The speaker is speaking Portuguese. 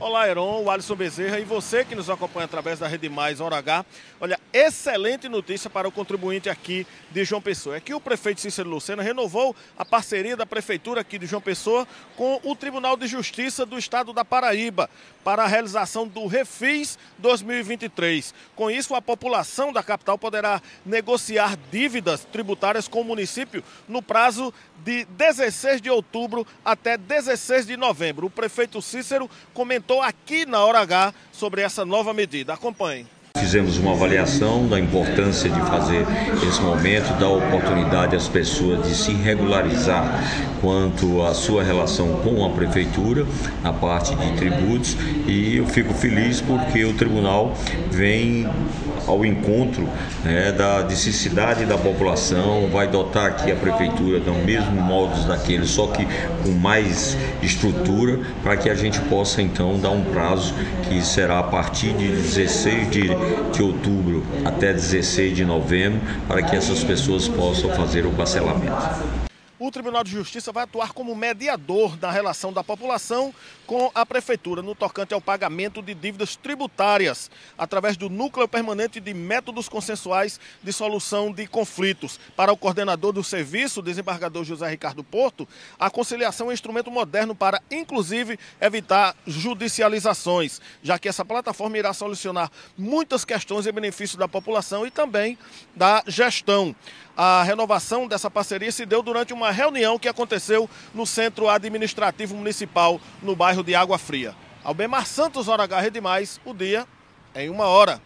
Olá, Heron, o Alisson Bezerra e você que nos acompanha através da Rede Mais Hora H. Olha, excelente notícia para o contribuinte aqui de João Pessoa. É que o prefeito Cícero Lucena renovou a parceria da prefeitura aqui de João Pessoa com o Tribunal de Justiça do Estado da Paraíba para a realização do Refis 2023. Com isso, a população da capital poderá negociar dívidas tributárias com o município no prazo de 16 de outubro até 16 de novembro. O prefeito Cícero comentou comentou aqui na Hora H sobre essa nova medida. Acompanhe. Fizemos uma avaliação da importância de fazer esse momento, dar oportunidade às pessoas de se regularizar quanto à sua relação com a prefeitura, na parte de tributos, e eu fico feliz porque o tribunal vem ao encontro né, da necessidade da população, vai dotar aqui a prefeitura do mesmo modos daquele, só que com mais estrutura, para que a gente possa então dar um prazo que será a partir de 16 de, de outubro até 16 de novembro, para que essas pessoas possam fazer o parcelamento o Tribunal de Justiça vai atuar como mediador da relação da população com a Prefeitura no tocante ao pagamento de dívidas tributárias, através do Núcleo Permanente de Métodos Consensuais de Solução de Conflitos. Para o coordenador do serviço, desembargador José Ricardo Porto, a conciliação é um instrumento moderno para, inclusive, evitar judicializações, já que essa plataforma irá solucionar muitas questões em benefício da população e também da gestão. A renovação dessa parceria se deu durante uma reunião que aconteceu no Centro Administrativo Municipal, no bairro de Água Fria. Albemar Santos, Hora H, Rede Mais, o dia em uma hora.